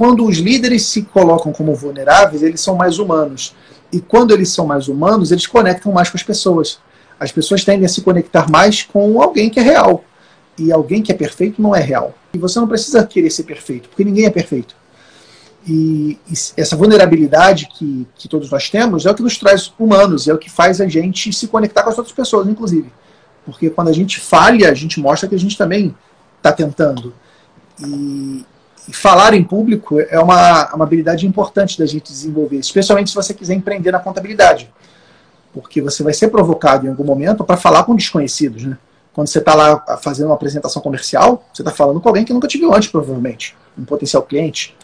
quando os líderes se colocam como vulneráveis, eles são mais humanos. E quando eles são mais humanos, eles conectam mais com as pessoas. As pessoas tendem a se conectar mais com alguém que é real. E alguém que é perfeito não é real. E você não precisa querer ser perfeito, porque ninguém é perfeito. E, e essa vulnerabilidade que, que todos nós temos é o que nos traz humanos, é o que faz a gente se conectar com as outras pessoas, inclusive. Porque quando a gente falha, a gente mostra que a gente também está tentando. E, falar em público é uma, uma habilidade importante da gente desenvolver, especialmente se você quiser empreender na contabilidade. Porque você vai ser provocado em algum momento para falar com desconhecidos. Né? Quando você está lá fazendo uma apresentação comercial, você está falando com alguém que nunca te viu antes, provavelmente, um potencial cliente.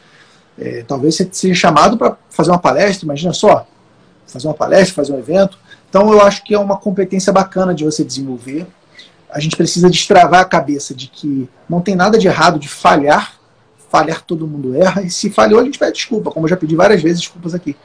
É, talvez você seja chamado para fazer uma palestra, imagina só, fazer uma palestra, fazer um evento. Então eu acho que é uma competência bacana de você desenvolver. A gente precisa destravar a cabeça de que não tem nada de errado de falhar, falhar todo mundo erra, e se falhou a gente pede desculpa, como eu já pedi várias vezes desculpas aqui,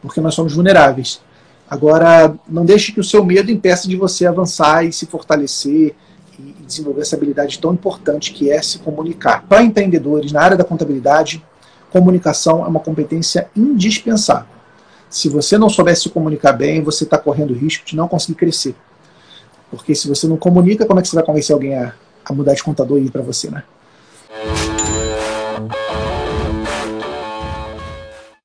porque nós somos vulneráveis. Agora, não deixe que o seu medo impeça de você avançar e se fortalecer e desenvolver essa habilidade tão importante que é se comunicar. Para empreendedores na área da contabilidade, comunicação é uma competência indispensável. Se você não souber se comunicar bem, você está correndo risco de não conseguir crescer. Porque se você não comunica, como é que você vai convencer alguém a, a mudar de contador e ir para você, né?